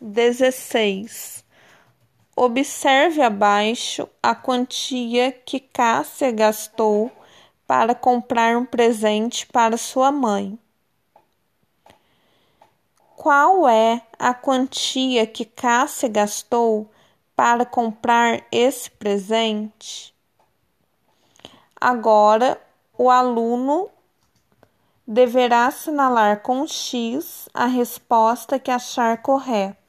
16. Observe abaixo a quantia que Cássia gastou para comprar um presente para sua mãe. Qual é a quantia que Cássia gastou para comprar esse presente? Agora, o aluno deverá assinalar com X a resposta que achar correta.